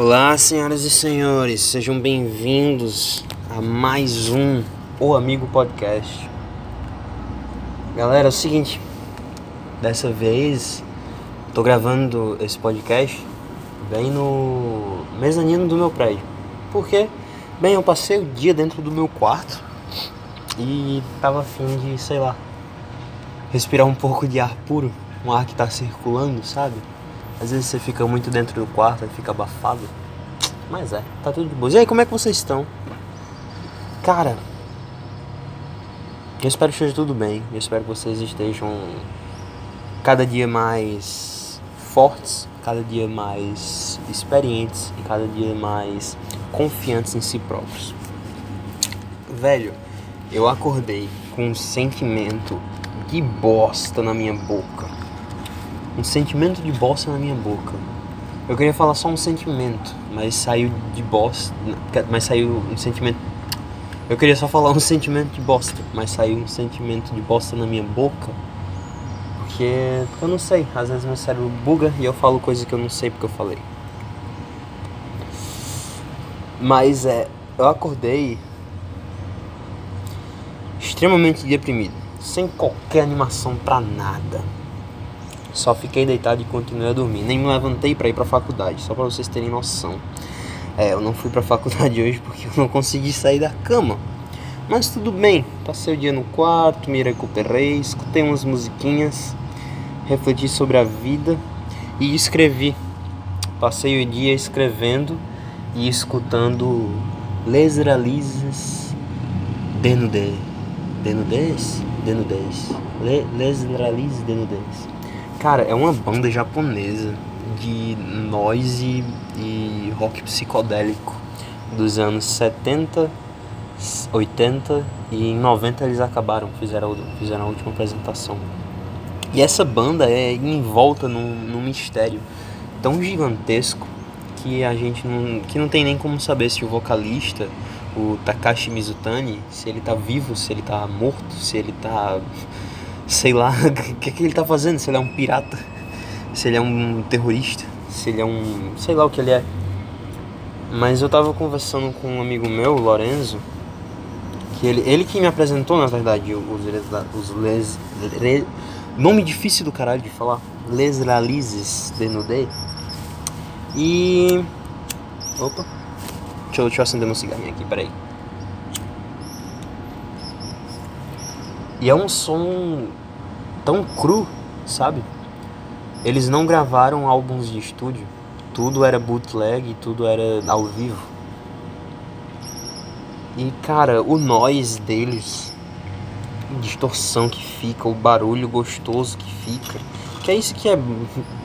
Olá, senhoras e senhores, sejam bem-vindos a mais um O Amigo Podcast. Galera, é o seguinte, dessa vez tô gravando esse podcast bem no mezanino do meu prédio. Por quê? Bem, eu passei o dia dentro do meu quarto e tava afim de, sei lá, respirar um pouco de ar puro, um ar que tá circulando, sabe? Às vezes você fica muito dentro do quarto e fica abafado. Mas é, tá tudo de boa. E aí, como é que vocês estão? Cara, eu espero que esteja tudo bem. Eu espero que vocês estejam cada dia mais fortes, cada dia mais experientes e cada dia mais confiantes em si próprios. Velho, eu acordei com um sentimento de bosta na minha boca um sentimento de bosta na minha boca. Eu queria falar só um sentimento, mas saiu de bosta, mas saiu um sentimento. Eu queria só falar um sentimento de bosta, mas saiu um sentimento de bosta na minha boca. Porque, porque eu não sei, às vezes meu cérebro buga e eu falo coisas que eu não sei porque eu falei. Mas é, eu acordei extremamente deprimido, sem qualquer animação pra nada só fiquei deitado e continuei a dormir. Nem me levantei para ir para a faculdade, só para vocês terem noção. É, eu não fui para a faculdade hoje porque eu não consegui sair da cama. Mas tudo bem, passei o dia no quarto, me recuperei, escutei umas musiquinhas, refleti sobre a vida e escrevi. Passei o dia escrevendo e escutando Les Ralises Denudez. Denudez? Denudez. Les Ralises Denudez. Cara, é uma banda japonesa de noise e rock psicodélico dos anos 70, 80 e em 90 eles acabaram, fizeram, fizeram a última apresentação. E essa banda é envolta num, num mistério tão gigantesco que a gente não, que não tem nem como saber se o vocalista, o Takashi Mizutani, se ele tá vivo, se ele tá morto, se ele tá sei lá, o que, que ele tá fazendo, se ele é um pirata, se ele é um terrorista, se ele é um. sei lá o que ele é. Mas eu tava conversando com um amigo meu, Lorenzo, que ele, ele que me apresentou, na verdade, os, os les, nome difícil do caralho de falar, Les Ralises de Nudê. E. Opa! Deixa eu, deixa eu acender meu cigarrinho aqui, peraí. E é um som tão cru, sabe? Eles não gravaram álbuns de estúdio. Tudo era bootleg, tudo era ao vivo. E cara, o noise deles, a distorção que fica, o barulho gostoso que fica. Que é isso que é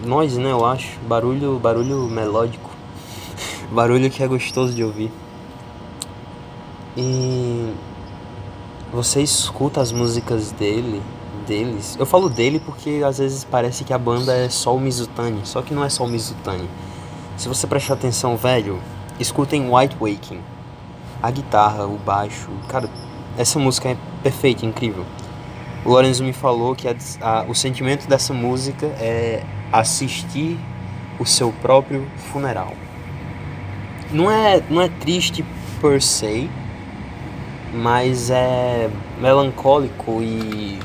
noise, né? Eu acho. Barulho, barulho melódico. barulho que é gostoso de ouvir. E você escuta as músicas dele, deles. Eu falo dele porque às vezes parece que a banda é só o Mizutani, só que não é só o Mizutani. Se você prestar atenção, velho, escutem White Waking. A guitarra, o baixo, cara, essa música é perfeita, incrível. O Lorenzo me falou que a, a, o sentimento dessa música é assistir o seu próprio funeral. Não é, não é triste per se, mas é melancólico e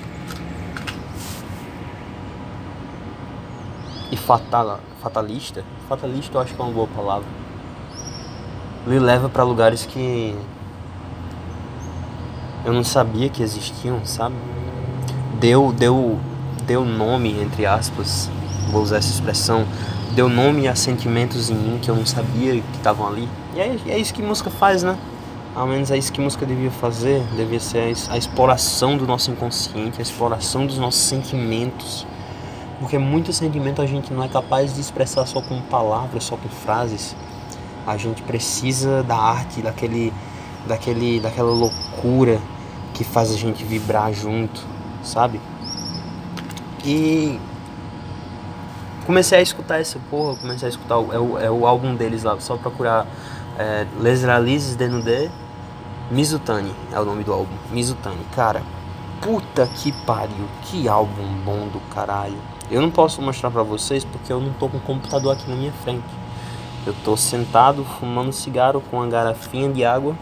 e fatal, fatalista. Fatalista eu acho que é uma boa palavra. Ele leva para lugares que eu não sabia que existiam, sabe? Deu deu deu nome entre aspas, vou usar essa expressão, deu nome a sentimentos em mim que eu não sabia que estavam ali. E é, é isso que música faz, né? Ao menos é isso que música devia fazer, devia ser a exploração do nosso inconsciente, a exploração dos nossos sentimentos. Porque muito sentimento a gente não é capaz de expressar só com palavras, só com frases. A gente precisa da arte, daquele, daquele, daquela loucura que faz a gente vibrar junto, sabe? E comecei a escutar essa porra, comecei a escutar, é o, é o álbum deles lá, só procurar é, Les Ralises de Nudé Mizutani é o nome do álbum. Mizutani, cara. Puta que pariu, que álbum bom do caralho. Eu não posso mostrar pra vocês porque eu não tô com o computador aqui na minha frente. Eu tô sentado fumando cigarro com uma garrafinha de água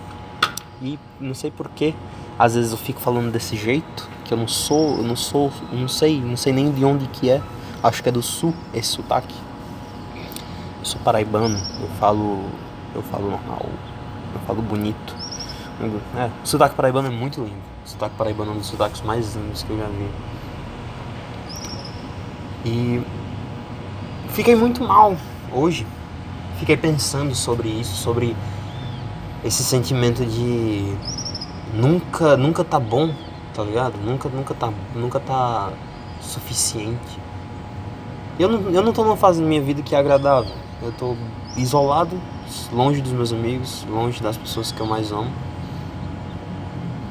e não sei porquê, às vezes eu fico falando desse jeito, que eu não sou, eu não sou, não sei, não sei nem de onde que é. Acho que é do sul esse sotaque. Eu sou paraibano, eu falo, eu falo normal, eu falo bonito. É, o sotaque paraibano é muito lindo. O sotaque paraibano é um dos sotaques mais lindos que eu já vi. E fiquei muito mal hoje. Fiquei pensando sobre isso, sobre esse sentimento de nunca, nunca tá bom, tá ligado? Nunca, nunca tá, nunca tá suficiente. Eu não, eu não tô numa fase da minha vida que é agradável. Eu tô isolado, longe dos meus amigos, longe das pessoas que eu mais amo.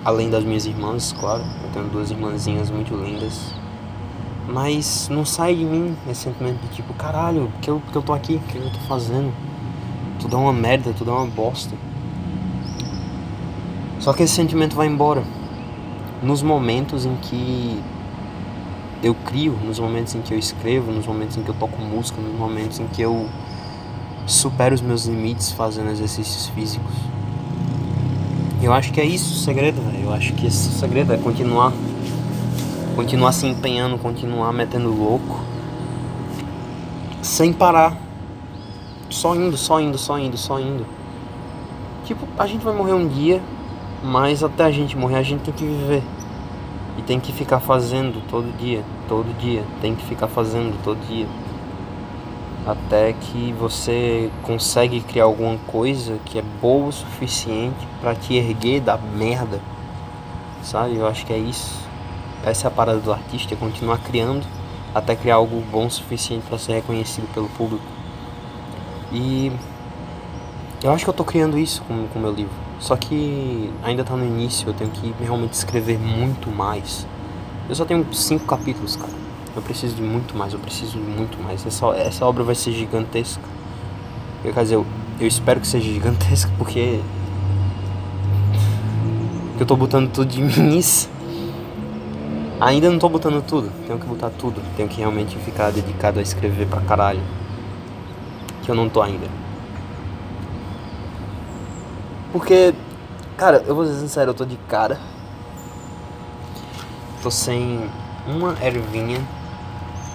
Além das minhas irmãs, claro. Eu tenho duas irmãzinhas muito lindas. Mas não sai de mim esse sentimento de tipo, caralho, que eu, que eu tô aqui, o que eu tô fazendo? Tudo é uma merda, tudo é uma bosta. Só que esse sentimento vai embora nos momentos em que eu crio, nos momentos em que eu escrevo, nos momentos em que eu toco música, nos momentos em que eu supero os meus limites fazendo exercícios físicos. Eu acho que é isso o segredo. Eu acho que esse segredo é continuar continuar se empenhando, continuar metendo louco sem parar. Só indo, só indo, só indo, só indo. Tipo, a gente vai morrer um dia, mas até a gente morrer, a gente tem que viver. E tem que ficar fazendo todo dia, todo dia. Tem que ficar fazendo todo dia. Até que você consegue criar alguma coisa que é boa o suficiente para te erguer da merda. Sabe? Eu acho que é isso. Essa é a parada do artista, é continuar criando até criar algo bom o suficiente para ser reconhecido pelo público. E eu acho que eu tô criando isso com o meu livro. Só que ainda tá no início, eu tenho que realmente escrever muito mais. Eu só tenho cinco capítulos, cara. Eu preciso de muito mais, eu preciso de muito mais. Essa, essa obra vai ser gigantesca. Eu, quer dizer, eu, eu espero que seja gigantesca porque. Porque eu tô botando tudo de mim nisso. Ainda não tô botando tudo, tenho que botar tudo. Tenho que realmente ficar dedicado a escrever pra caralho. Que eu não tô ainda. Porque, cara, eu vou ser sincero, eu tô de cara. Tô sem uma ervinha.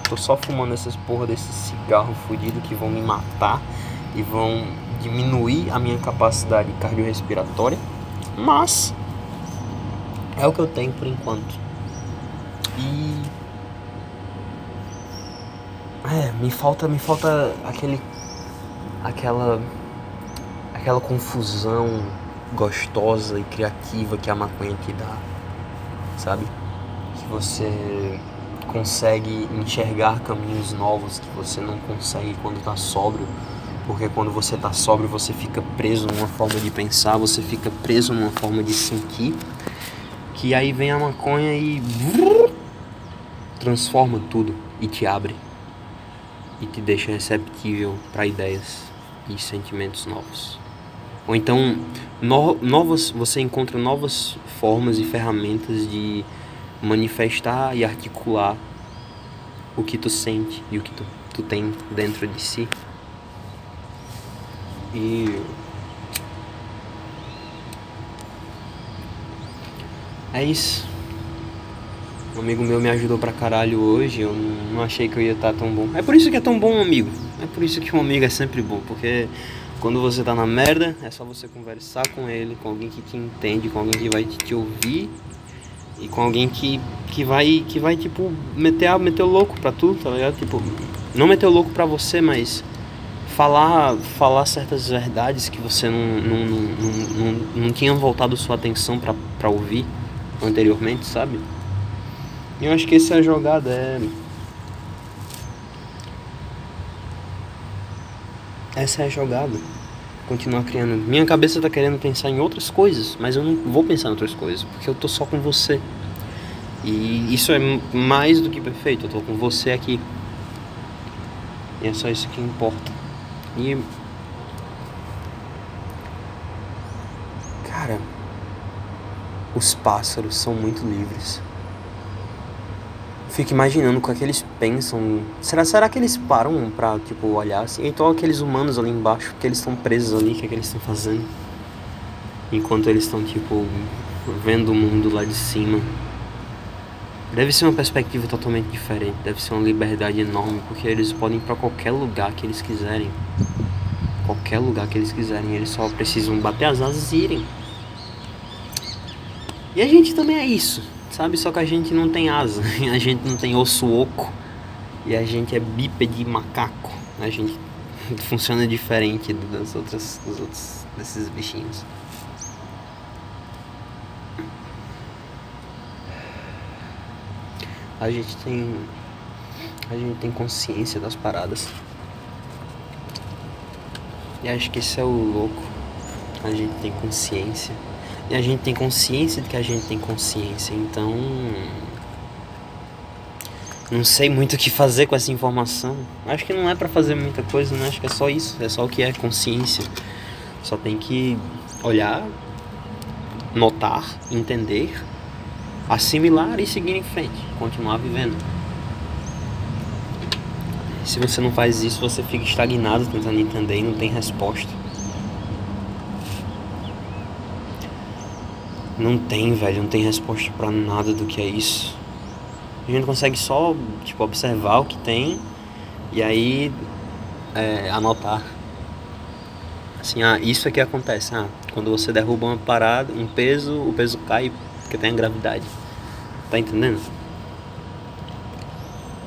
Tô só fumando essas porra desses cigarros fudidos que vão me matar e vão diminuir a minha capacidade cardiorrespiratória. Mas é o que eu tenho por enquanto. E é, me falta, me falta aquele aquela aquela confusão gostosa e criativa que a maconha te dá, sabe? Que você consegue enxergar caminhos novos que você não consegue quando tá sóbrio, porque quando você tá sóbrio você fica preso numa forma de pensar, você fica preso numa forma de sentir, que aí vem a maconha e transforma tudo e te abre e te deixa receptível para ideias e sentimentos novos. Ou então, no, novas, você encontra novas formas e ferramentas de manifestar e articular o que tu sente e o que tu, tu tem dentro de si. E é isso. Um amigo meu me ajudou pra caralho hoje, eu não achei que eu ia estar tão bom. É por isso que é tão bom um amigo. É por isso que um amigo é sempre bom, porque quando você tá na merda, é só você conversar com ele, com alguém que te entende, com alguém que vai te, ouvir e com alguém que, que vai, que vai tipo, meter, meter o louco pra tu, tá ligado? Tipo, não meter o louco pra você, mas falar, falar certas verdades que você não, não, não, não, não tinha voltado sua atenção pra, pra ouvir anteriormente, sabe? E eu acho que essa é a jogada, é Essa é a jogada. Continuar criando. Minha cabeça tá querendo pensar em outras coisas, mas eu não vou pensar em outras coisas, porque eu tô só com você. E isso é mais do que perfeito, eu tô com você aqui. E é só isso que importa. E. Cara, os pássaros são muito livres. Fico imaginando o que, é que eles pensam. Será, será que eles param pra, tipo, olhar assim? Então aqueles humanos ali embaixo, que eles estão presos ali, o que, é que eles estão fazendo? Enquanto eles estão, tipo, vendo o mundo lá de cima. Deve ser uma perspectiva totalmente diferente, deve ser uma liberdade enorme, porque eles podem ir para qualquer lugar que eles quiserem. Qualquer lugar que eles quiserem, eles só precisam bater as asas e irem. E a gente também é isso, sabe? Só que a gente não tem asa, a gente não tem osso oco e a gente é bípede macaco. A gente funciona diferente das outras, dos outros desses bichinhos. a gente tem a gente tem consciência das paradas. E acho que esse é o louco. A gente tem consciência. E a gente tem consciência de que a gente tem consciência. Então. Não sei muito o que fazer com essa informação. Acho que não é para fazer muita coisa, né? Acho que é só isso. É só o que é consciência. Só tem que olhar, notar, entender assimilar e seguir em frente, continuar vivendo. Se você não faz isso, você fica estagnado tentando entender e não tem resposta. Não tem, velho, não tem resposta para nada do que é isso. A gente consegue só, tipo, observar o que tem e aí é, anotar. Assim, ah, isso é que acontece. Ah, quando você derruba uma parada, um peso, o peso cai porque tem a gravidade. Tá entendendo?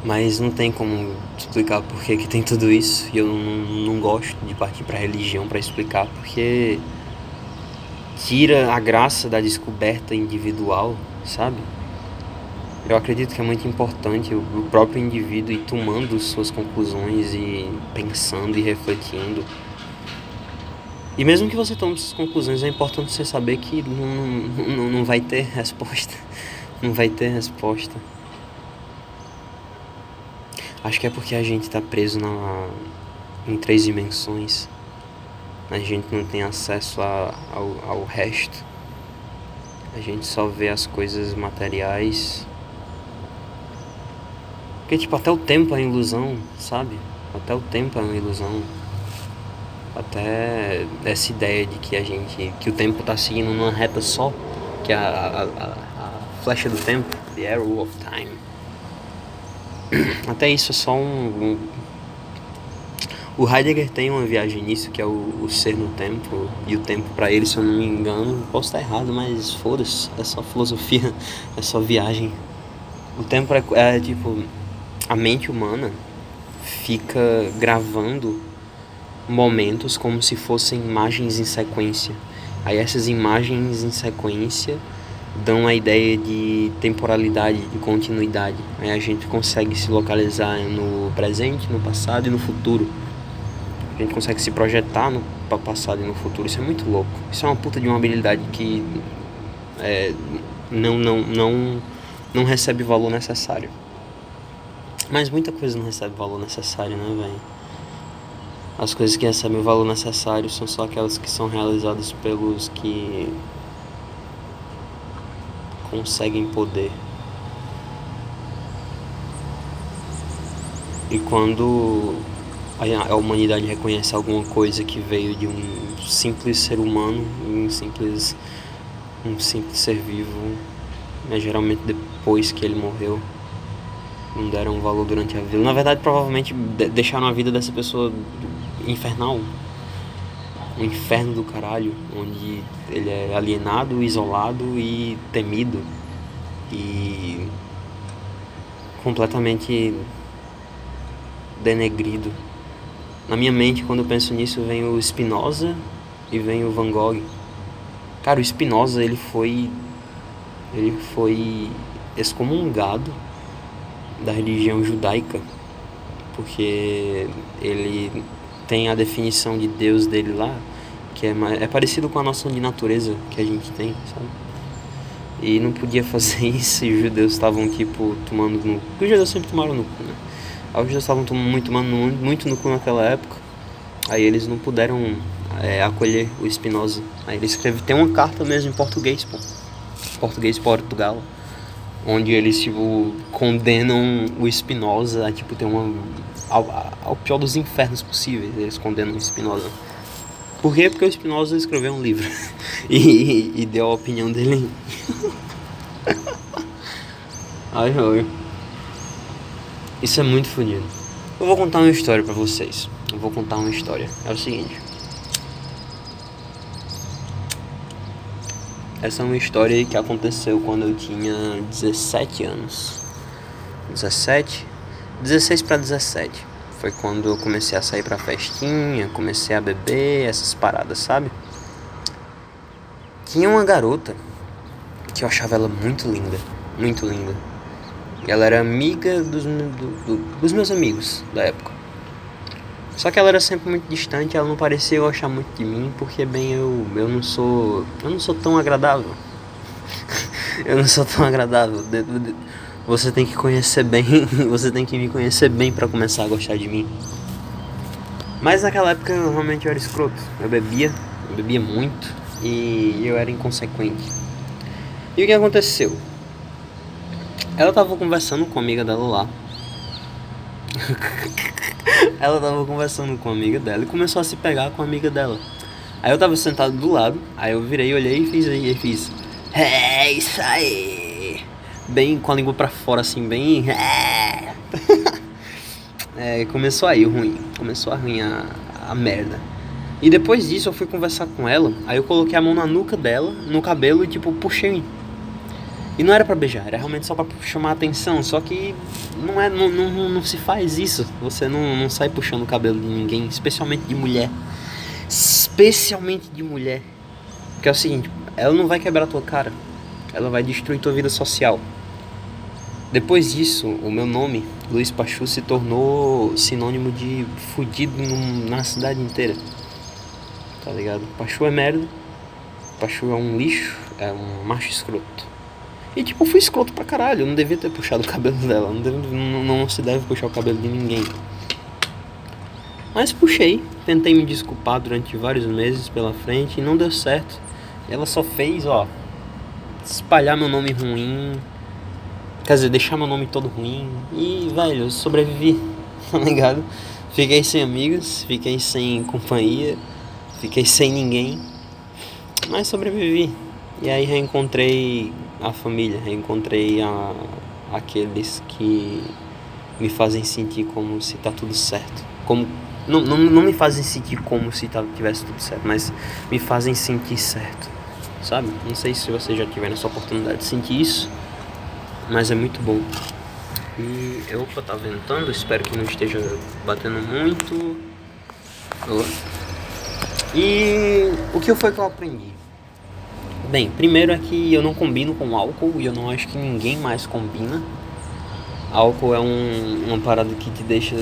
Mas não tem como explicar por que, tem tudo isso. E eu não, não gosto de partir pra religião para explicar, porque tira a graça da descoberta individual, sabe? Eu acredito que é muito importante o próprio indivíduo ir tomando suas conclusões e pensando e refletindo. E mesmo que você tome suas conclusões, é importante você saber que não, não, não vai ter resposta não vai ter resposta. Acho que é porque a gente está preso na, em três dimensões. A gente não tem acesso a, ao, ao resto. A gente só vê as coisas materiais. Porque, tipo, até o tempo é ilusão, sabe? Até o tempo é uma ilusão. Até essa ideia de que a gente. que o tempo está seguindo numa reta só. Que a, a, a Flecha do Tempo, The Arrow of Time. Até isso é só um, um... O Heidegger tem uma viagem nisso, que é o, o ser no tempo, e o tempo para ele, se eu não me engano, posso estar errado, mas foda-se, é só filosofia, é só viagem. O tempo é, é tipo, a mente humana fica gravando momentos como se fossem imagens em sequência. Aí essas imagens em sequência dão a ideia de temporalidade, de continuidade. Aí a gente consegue se localizar no presente, no passado e no futuro. A gente consegue se projetar no passado e no futuro. Isso é muito louco. Isso é uma puta de uma habilidade que é, não, não, não, não recebe valor necessário. Mas muita coisa não recebe valor necessário, né, velho? As coisas que recebem o valor necessário são só aquelas que são realizadas pelos que conseguem poder. E quando a humanidade reconhece alguma coisa que veio de um simples ser humano, um simples, um simples ser vivo, é geralmente depois que ele morreu, não deram valor durante a vida. Na verdade, provavelmente deixaram a vida dessa pessoa infernal, um inferno do caralho, onde ele é alienado, isolado e temido e completamente denegrido. Na minha mente, quando eu penso nisso, vem o Spinoza e vem o Van Gogh. Cara, o Spinoza, ele foi ele foi excomungado da religião judaica, porque ele tem a definição de Deus dele lá, que é, é parecido com a noção de natureza que a gente tem, sabe? E não podia fazer isso e os judeus estavam, tipo, tomando no os judeus sempre tomaram no cu, né? Os judeus estavam muito, muito no cu naquela época. Aí eles não puderam é, acolher o Spinoza. Aí ele escreve, tem uma carta mesmo em português, pô. Português Portugal. onde eles, tipo, condenam o Spinoza a, tipo, ter uma... Ao, ao pior dos infernos possíveis, eles condenam o Spinoza. Por quê? Porque o Spinoza escreveu um livro e, e, deu a opinião dele. ai, ai. Isso é muito fodido. Eu vou contar uma história para vocês. Eu vou contar uma história. É o seguinte. Essa é uma história que aconteceu quando eu tinha 17 anos. 17? 16 para 17. Foi quando eu comecei a sair pra festinha, comecei a beber, essas paradas, sabe? Tinha uma garota que eu achava ela muito linda, muito linda. Ela era amiga dos, do, do, dos meus amigos da época. Só que ela era sempre muito distante, ela não parecia gostar muito de mim, porque bem eu, eu não sou. Eu não sou tão agradável. eu não sou tão agradável. Você tem que conhecer bem, você tem que me conhecer bem para começar a gostar de mim. Mas naquela época eu, realmente era escroto. Eu bebia, eu bebia muito e eu era inconsequente. E o que aconteceu? Ela tava conversando com a amiga dela lá. ela tava conversando com a amiga dela e começou a se pegar com a amiga dela. Aí eu tava sentado do lado, aí eu virei, olhei e fiz aí, fiz. É isso aí! Bem com a língua pra fora, assim, bem. É, é começou aí o ruim. Começou a ruim a, a merda. E depois disso eu fui conversar com ela, aí eu coloquei a mão na nuca dela, no cabelo e tipo, puxei e não era para beijar, era realmente só para chamar a atenção. Só que não, é, não, não, não se faz isso. Você não, não sai puxando o cabelo de ninguém, especialmente de mulher. Especialmente de mulher. Porque é o seguinte, ela não vai quebrar tua cara. Ela vai destruir tua vida social. Depois disso, o meu nome, Luiz Pachu, se tornou sinônimo de fudido na cidade inteira. Tá ligado? Pachu é merda. Pachu é um lixo, é um macho escroto. E tipo, fui escroto pra caralho. Eu não devia ter puxado o cabelo dela. Não, deve, não, não se deve puxar o cabelo de ninguém. Mas puxei, tentei me desculpar durante vários meses pela frente e não deu certo. Ela só fez, ó, espalhar meu nome ruim. Quer dizer, deixar meu nome todo ruim. E, velho, eu sobrevivi, tá ligado? Fiquei sem amigos, fiquei sem companhia, fiquei sem ninguém. Mas sobrevivi. E aí reencontrei a família, reencontrei a, aqueles que me fazem sentir como se tá tudo certo. Como não, não, não me fazem sentir como se tá, tivesse tudo certo, mas me fazem sentir certo. Sabe? Não sei se você já tiver essa oportunidade de sentir isso, mas é muito bom. E eu vou tá ventando, espero que não esteja batendo muito. E o que foi que eu aprendi? Bem, primeiro é que eu não combino com álcool e eu não acho que ninguém mais combina. Álcool é um, uma parada que te deixa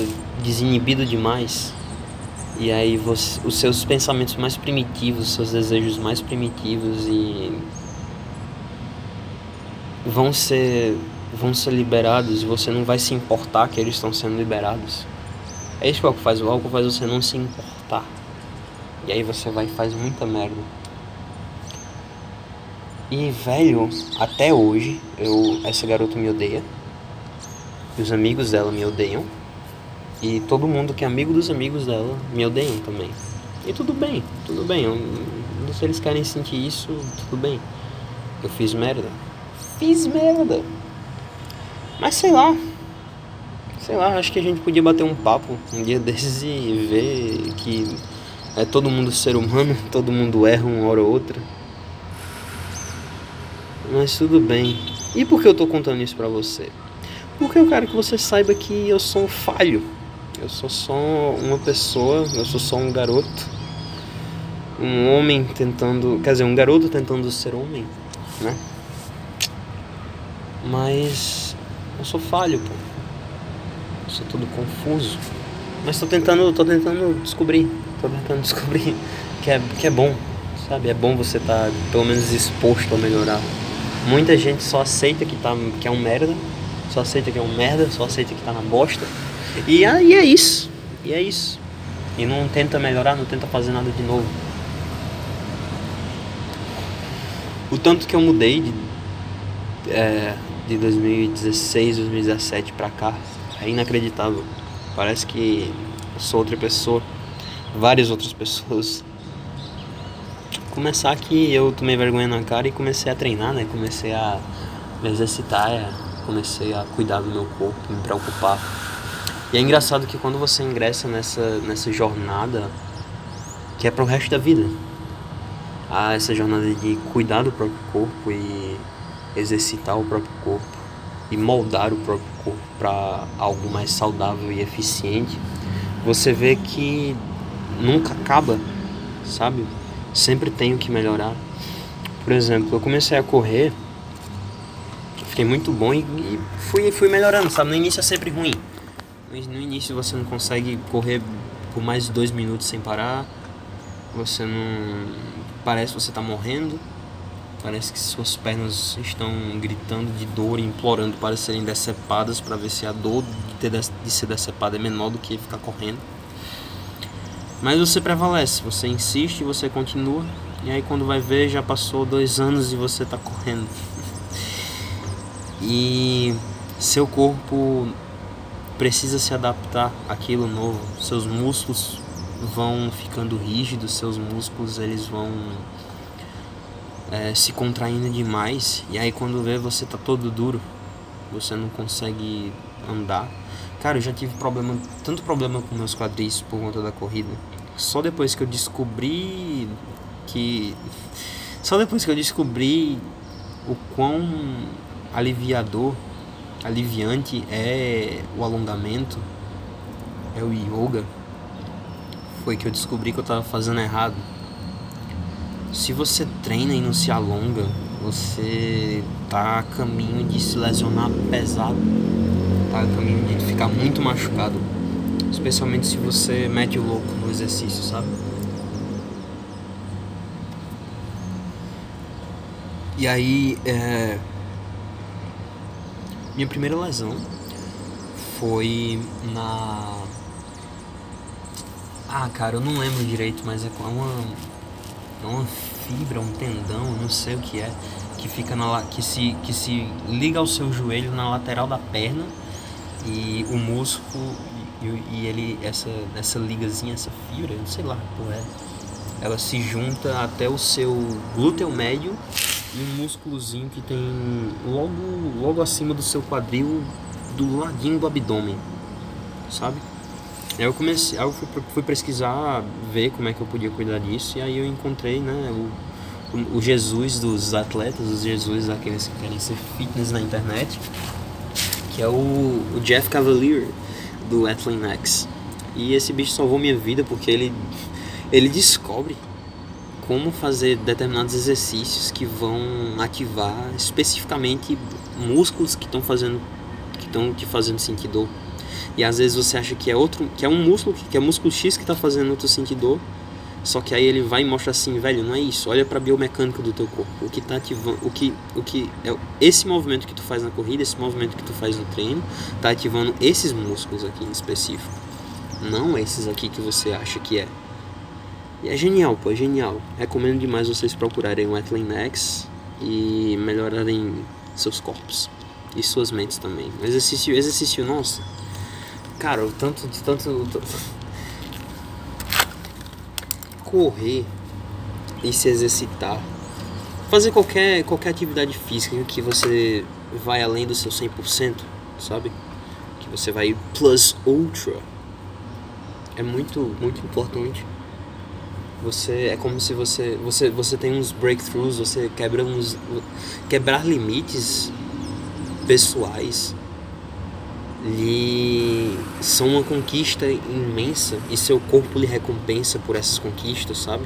desinibido demais. E aí você, os seus pensamentos mais primitivos, os seus desejos mais primitivos e vão ser vão ser liberados e você não vai se importar que eles estão sendo liberados. É isso que o álcool faz. O álcool faz você não se importar. E aí você vai e faz muita merda. E, velho, até hoje, eu, essa garota me odeia. Os amigos dela me odeiam. E todo mundo que é amigo dos amigos dela me odeiam também. E tudo bem, tudo bem. Eu, se eles querem sentir isso, tudo bem. Eu fiz merda. Fiz merda. Mas sei lá. Sei lá, acho que a gente podia bater um papo um dia desses e ver que é todo mundo ser humano, todo mundo erra uma hora ou outra. Mas tudo bem. E por que eu tô contando isso pra você? Porque eu quero que você saiba que eu sou um falho. Eu sou só uma pessoa, eu sou só um garoto. Um homem tentando. Quer dizer, um garoto tentando ser homem, né? Mas eu sou falho, pô. Eu sou tudo confuso. Mas tô tentando, tô tentando descobrir. Tô tentando descobrir que é, que é bom, sabe? É bom você estar tá, pelo menos exposto a melhorar. Muita gente só aceita que, tá, que é um merda, só aceita que é um merda, só aceita que tá na bosta. E aí é isso. E é isso. E não tenta melhorar, não tenta fazer nada de novo. O tanto que eu mudei de, é, de 2016, 2017 pra cá é inacreditável. Parece que sou outra pessoa, várias outras pessoas. Começar que eu tomei vergonha na cara e comecei a treinar, né? Comecei a me exercitar, é, comecei a cuidar do meu corpo, me preocupar. E é engraçado que quando você ingressa nessa, nessa jornada, que é pro resto da vida, a essa jornada de cuidar do próprio corpo e exercitar o próprio corpo e moldar o próprio corpo para algo mais saudável e eficiente, você vê que nunca acaba, sabe? Sempre tenho que melhorar. Por exemplo, eu comecei a correr, fiquei muito bom e, e fui, fui melhorando, sabe? No início é sempre ruim. No início você não consegue correr por mais de dois minutos sem parar, você não Parece que você está morrendo. Parece que suas pernas estão gritando de dor e implorando para serem decepadas para ver se a dor de, de ser decepada é menor do que ficar correndo. Mas você prevalece, você insiste, você continua. E aí quando vai ver já passou dois anos e você está correndo. E seu corpo precisa se adaptar àquilo novo. Seus músculos vão ficando rígidos, seus músculos eles vão é, se contraindo demais e aí quando vê você tá todo duro, você não consegue andar. Cara, eu já tive problema, tanto problema com meus quadris por conta da corrida. Só depois que eu descobri que só depois que eu descobri o quão aliviador, aliviante é o alongamento, é o yoga foi que eu descobri que eu estava fazendo errado. Se você treina e não se alonga, você tá a caminho de se lesionar pesado, tá a caminho de ficar muito machucado, especialmente se você mete o louco no exercício, sabe? E aí, é... minha primeira lesão foi na ah, cara, eu não lembro direito, mas é uma, é uma fibra, um tendão, não sei o que é, que fica na que se que se liga ao seu joelho na lateral da perna e o músculo e, e ele essa essa ligazinha, essa fibra, não sei lá, porra, é, ela se junta até o seu glúteo médio e um músculozinho que tem logo logo acima do seu quadril do ladinho do abdômen, sabe? Aí eu comecei, aí eu fui, fui, pesquisar, ver como é que eu podia cuidar disso, e aí eu encontrei, né, o, o, o Jesus dos atletas, os Jesus daqueles que querem ser fitness na internet, que é o, o Jeff Cavalier, do Athlean-X. E esse bicho salvou minha vida porque ele, ele descobre como fazer determinados exercícios que vão ativar especificamente músculos que estão fazendo que estão te fazendo sentir dor e às vezes você acha que é outro, que é um músculo, que é músculo X que está fazendo outro sentir dor. Só que aí ele vai e mostra assim, velho, não é isso. Olha para a biomecânica do teu corpo. O que tá ativando, o que, o que é esse movimento que tu faz na corrida, esse movimento que tu faz no treino, tá ativando esses músculos aqui em específico. Não esses aqui que você acha que é. E é genial, pô, é genial. Recomendo demais vocês procurarem o Athlean X e melhorarem seus corpos e suas mentes também. Exercício, exercício, nossa Cara, o tanto de tanto, tanto. Correr e se exercitar. Fazer qualquer, qualquer atividade física que você vai além do seu 100%, sabe? Que você vai plus ultra. É muito, muito importante. Você é como se você você você tem uns breakthroughs, você quebra uns quebrar limites pessoais lhe são uma conquista imensa e seu corpo lhe recompensa por essas conquistas, sabe?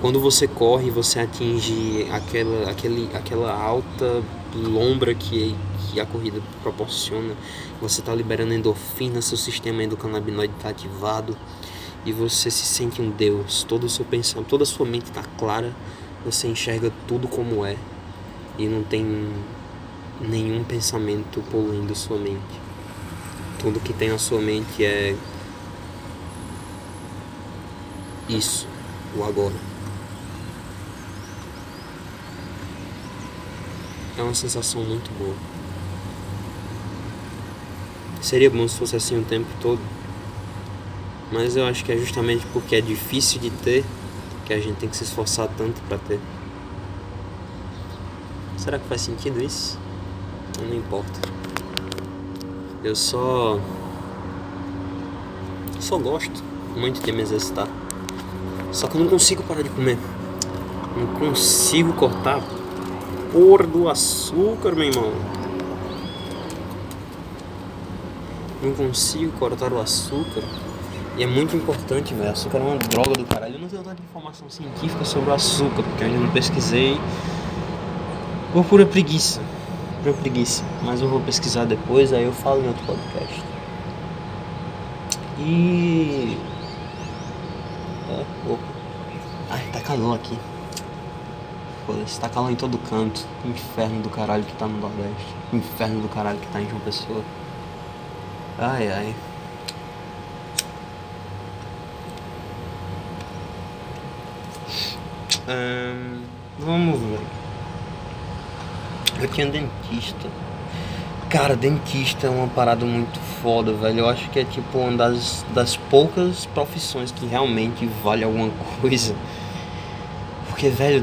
Quando você corre, você atinge aquela, aquele, aquela alta lombra que, que a corrida proporciona. Você está liberando endorfina, seu sistema endocannabinoide está ativado e você se sente um Deus. Todo o seu pensamento, toda a sua mente está clara, você enxerga tudo como é e não tem nenhum pensamento poluindo sua mente. Tudo que tem na sua mente é isso, o agora. É uma sensação muito boa. Seria bom se fosse assim o tempo todo. Mas eu acho que é justamente porque é difícil de ter que a gente tem que se esforçar tanto para ter. Será que faz sentido isso? Não importa. Eu só. Só gosto muito de me exercitar. Só que eu não consigo parar de comer. Não consigo cortar porra do açúcar, meu irmão. Não consigo cortar o açúcar. E é muito importante, velho. Açúcar é uma droga do caralho. Eu não tenho tanta informação científica sobre o açúcar, porque eu ainda não pesquisei. Por pura preguiça. Pura preguiça. Mas eu vou pesquisar depois, aí eu falo em outro podcast. E. É, opa. Ai, tá calor aqui. Foda-se, tá calor em todo canto. Inferno do caralho que tá no Nordeste. Inferno do caralho que tá em João Pessoa. Ai, ai. Vamos ver. Eu tinha dentista. Cara, dentista é uma parada muito foda, velho. Eu acho que é tipo uma das, das poucas profissões que realmente vale alguma coisa. Porque, velho,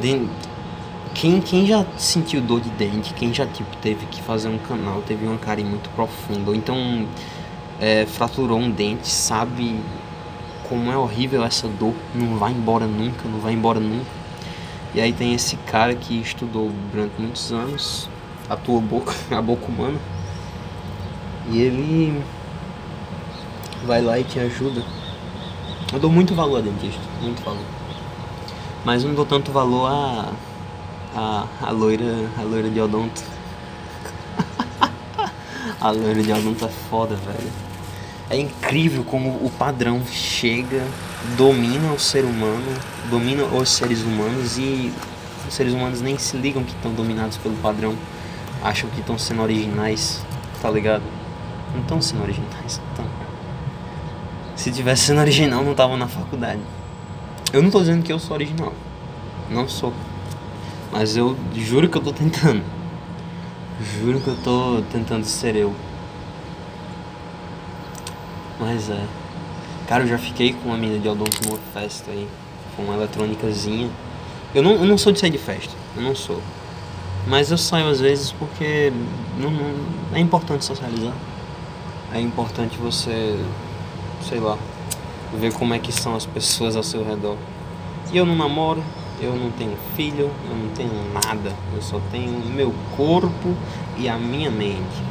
quem, quem já sentiu dor de dente, quem já tipo teve que fazer um canal, teve uma carinha muito profunda, ou então é, fraturou um dente, sabe como é horrível essa dor, não vai embora nunca, não vai embora nunca. E aí tem esse cara que estudou durante muitos anos a tua boca, a boca humana. E ele vai lá e te ajuda. Eu dou muito valor a dentista, muito valor. Mas não dou tanto valor a a, a loira, a loira de odonto. a loira de odonto é foda, velho. É incrível como o padrão chega domina o ser humano, domina os seres humanos e os seres humanos nem se ligam que estão dominados pelo padrão, acham que estão sendo originais, tá ligado? Não estão sendo originais. Se tivesse sendo original, não tava na faculdade. Eu não tô dizendo que eu sou original. Não sou. Mas eu juro que eu tô tentando. Juro que eu tô tentando ser eu. Mas é. Cara, eu já fiquei com uma menina de numa festa aí, com uma eletrônicazinha. Eu não, eu não sou de sair de festa, eu não sou. Mas eu saio às vezes porque não, não, é importante socializar. É importante você, sei lá, ver como é que são as pessoas ao seu redor. E eu não namoro, eu não tenho filho, eu não tenho nada. Eu só tenho meu corpo e a minha mente.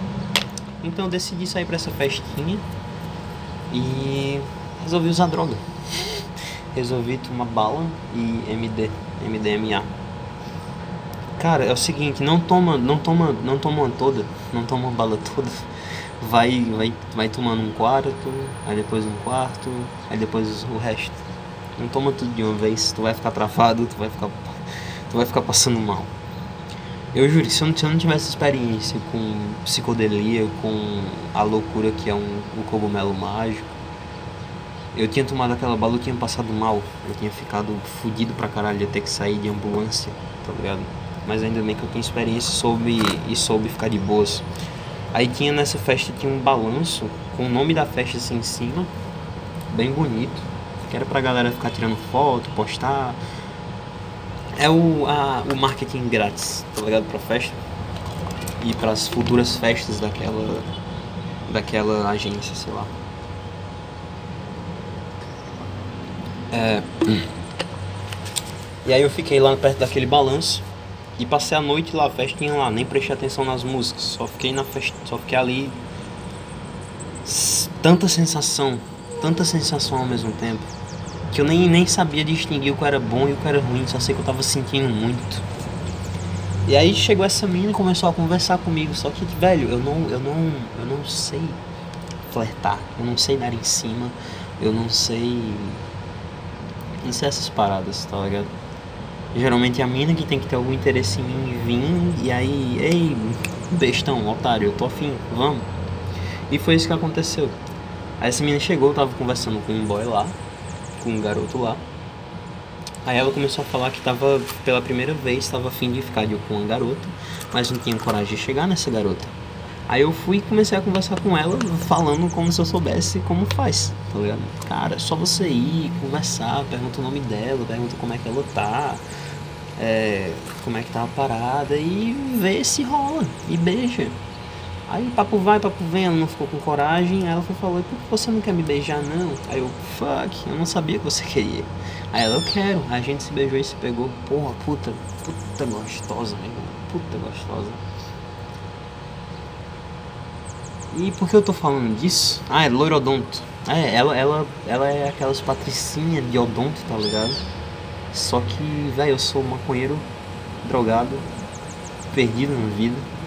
Então eu decidi sair para essa festinha e resolvi usar droga. resolvi tomar bala e MD, MDMA. Cara, é o seguinte, não toma, não toma, não toma toda, não toma bala toda. Vai, vai, vai tomando um quarto, aí depois um quarto, aí depois o resto. Não toma tudo de uma vez, tu vai ficar travado, tu vai ficar, tu vai ficar passando mal. Eu juro, se eu não, se eu não tivesse experiência com psicodelia, com a loucura que é um, um cogumelo mágico, eu tinha tomado aquela bala, eu tinha passado mal. Eu tinha ficado fudido pra caralho, ia ter que sair de ambulância, tá ligado? Mas ainda bem que eu tenho experiência soube, e soube ficar de boas. Aí tinha nessa festa, tinha um balanço com o nome da festa assim em cima, bem bonito. Que era pra galera ficar tirando foto, postar. É o, a, o marketing grátis, tá ligado? Pra festa. E para as futuras festas daquela, daquela agência, sei lá. É... E aí eu fiquei lá perto daquele balanço e passei a noite lá, a festinha lá, nem prestei atenção nas músicas, só fiquei na festa, só fiquei ali tanta sensação, tanta sensação ao mesmo tempo, que eu nem, nem sabia distinguir o que era bom e o que era ruim, só sei que eu tava sentindo muito. E aí chegou essa menina e começou a conversar comigo, só que, velho, eu não, eu não, eu não sei flertar, eu não sei dar em cima, eu não sei isso é essas paradas, tá ligado? Geralmente é a mina que tem que ter algum interesse em mim vir e aí, ei, bestão, otário, eu tô afim, vamos. E foi isso que aconteceu. Aí essa menina chegou, eu tava conversando com um boy lá, com um garoto lá. Aí ela começou a falar que tava, pela primeira vez, estava afim de ficar de com uma garota, mas não tinha coragem de chegar nessa garota. Aí eu fui e comecei a conversar com ela, falando como se eu soubesse como faz, tá ligado? Cara, é só você ir, conversar, pergunta o nome dela, pergunta como é que ela tá, é, como é que tá a parada e ver se rola, e beija. Aí papo vai, papo vem, ela não ficou com coragem, aí ela foi falou, por que você não quer me beijar não? Aí eu, fuck, eu não sabia que você queria. Aí ela, eu quero. Aí a gente se beijou e se pegou. Porra, puta, puta gostosa, meu irmão. Puta gostosa. E por que eu tô falando disso? Ah, é loirodonto. É, ela, ela, ela é aquelas patricinhas de odonto, tá ligado? Só que, velho, eu sou maconheiro, drogado, perdido na vida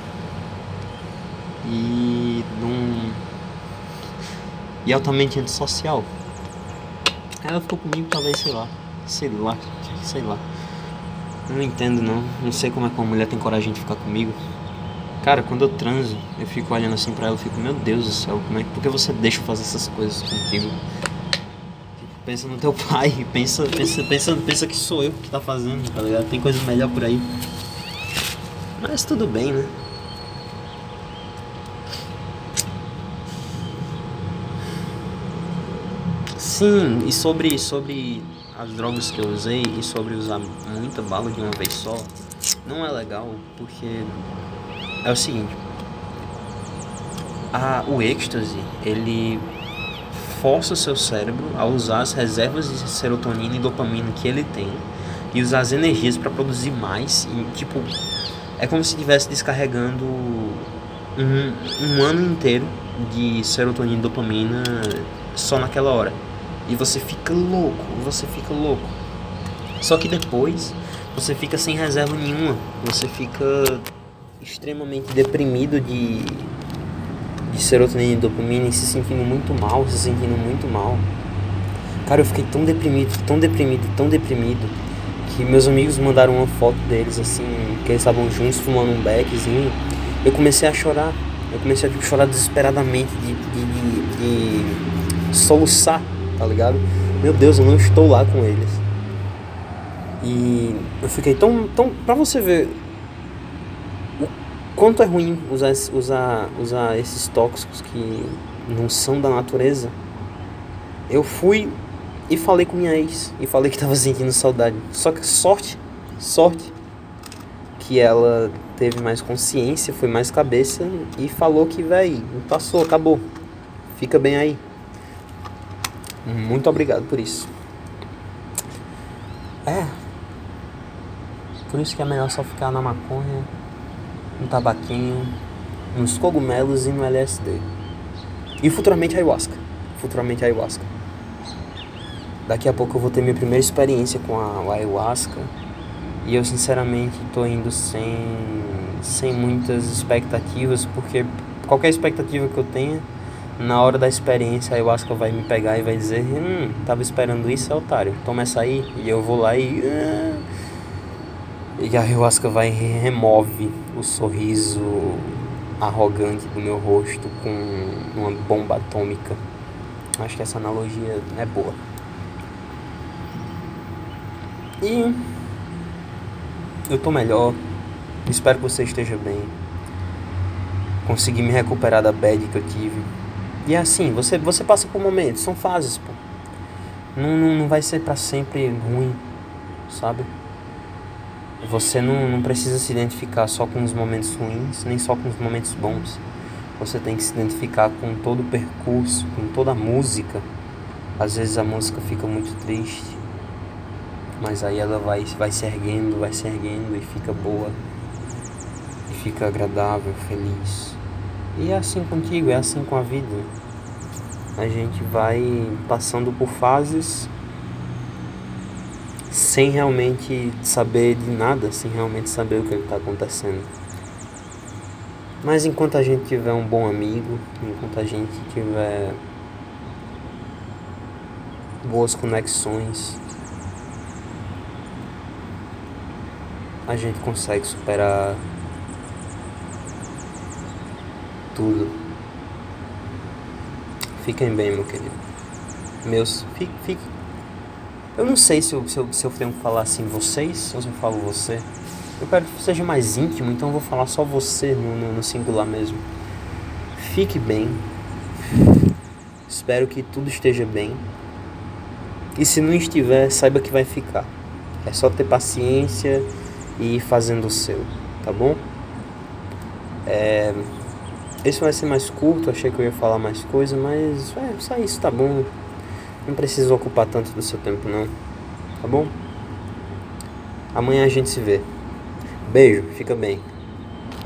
e num e altamente antissocial. Ela ficou comigo talvez, sei lá, sei lá, sei lá. Não entendo não, não sei como é que uma mulher tem coragem de ficar comigo. Cara, quando eu transo, eu fico olhando assim pra ela, eu fico, meu Deus do céu, como é que, por que você deixa eu fazer essas coisas contigo? Pensa no teu pai, pensa, pensa, pensa, pensa que sou eu que tá fazendo, tá ligado? Tem coisa melhor por aí. Mas tudo bem, né? Sim, e sobre, sobre as drogas que eu usei e sobre usar muita bala de uma vez só, não é legal porque é o seguinte, a, o êxtase, ele força o seu cérebro a usar as reservas de serotonina e dopamina que ele tem e usar as energias para produzir mais e tipo é como se estivesse descarregando um, um ano inteiro de serotonina e dopamina só naquela hora e você fica louco, você fica louco. Só que depois você fica sem reserva nenhuma, você fica extremamente deprimido de, de serotonina e dopamina e se sentindo muito mal, se sentindo muito mal. Cara, eu fiquei tão deprimido, tão deprimido, tão deprimido, que meus amigos mandaram uma foto deles assim, que eles estavam juntos fumando um beckzinho. Eu comecei a chorar, eu comecei a tipo, chorar desesperadamente, de, de, de, de soluçar tá ligado? Meu Deus, eu não estou lá com eles. E eu fiquei tão. tão pra você ver o quanto é ruim usar, usar, usar esses tóxicos que não são da natureza. Eu fui e falei com minha ex e falei que tava sentindo saudade. Só que sorte, sorte que ela teve mais consciência, foi mais cabeça e falou que, véi, passou, acabou. Fica bem aí. Muito obrigado por isso. É. Por isso que é melhor só ficar na maconha, no tabaquinho, nos cogumelos e no LSD. E futuramente ayahuasca. Futuramente ayahuasca. Daqui a pouco eu vou ter minha primeira experiência com a ayahuasca. E eu sinceramente tô indo sem, sem muitas expectativas, porque qualquer expectativa que eu tenha na hora da experiência, a ayahuasca vai me pegar e vai dizer: Hum, tava esperando isso, é otário, toma essa aí. E eu vou lá e. Ah, e a ayahuasca vai e remove o sorriso arrogante do meu rosto com uma bomba atômica. Acho que essa analogia é boa. E eu tô melhor. Espero que você esteja bem. Consegui me recuperar da bad que eu tive. E é assim, você, você passa por momentos, são fases, pô. Não, não, não vai ser para sempre ruim, sabe? Você não, não precisa se identificar só com os momentos ruins, nem só com os momentos bons. Você tem que se identificar com todo o percurso, com toda a música. Às vezes a música fica muito triste, mas aí ela vai, vai se erguendo, vai se erguendo e fica boa, e fica agradável, feliz. E é assim contigo, é assim com a vida. A gente vai passando por fases sem realmente saber de nada, sem realmente saber o que está acontecendo. Mas enquanto a gente tiver um bom amigo, enquanto a gente tiver boas conexões, a gente consegue superar tudo. Fiquem bem, meu querido. Meus, fique, fique, Eu não sei se eu, se eu, se eu tenho que falar assim vocês ou se eu falo você. Eu quero que seja mais íntimo, então eu vou falar só você no, no, no singular mesmo. Fique bem. Espero que tudo esteja bem. E se não estiver, saiba que vai ficar. É só ter paciência e ir fazendo o seu, tá bom? É... Esse vai ser mais curto, achei que eu ia falar mais coisa, mas é, só isso tá bom. Não precisa ocupar tanto do seu tempo não, tá bom? Amanhã a gente se vê. Beijo, fica bem.